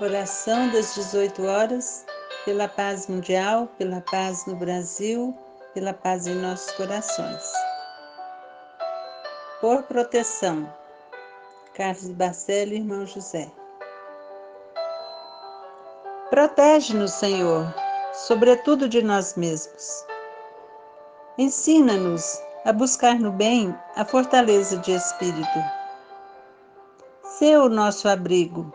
Oração das 18 horas, pela paz mundial, pela paz no Brasil, pela paz em nossos corações. Por proteção, Carlos Bacelli, irmão José. Protege-nos, Senhor, sobretudo de nós mesmos. Ensina-nos a buscar no bem a fortaleza de espírito. Sê o nosso abrigo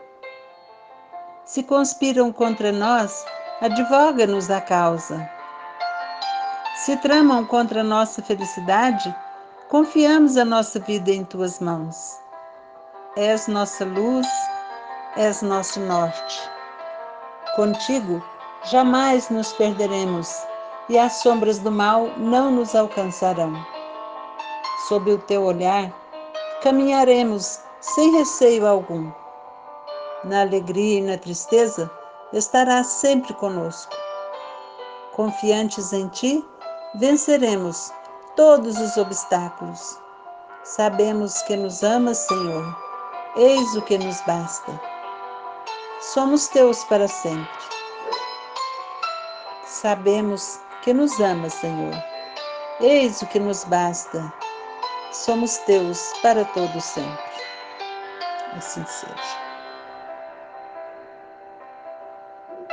se conspiram contra nós, advoga-nos a causa. Se tramam contra nossa felicidade, confiamos a nossa vida em tuas mãos. És nossa luz, és nosso norte. Contigo jamais nos perderemos e as sombras do mal não nos alcançarão. Sob o teu olhar, caminharemos sem receio algum na alegria e na tristeza, estarás sempre conosco. Confiantes em ti, venceremos todos os obstáculos. Sabemos que nos amas, Senhor, eis o que nos basta. Somos teus para sempre. Sabemos que nos amas, Senhor, eis o que nos basta. Somos teus para todo sempre. Assim seja.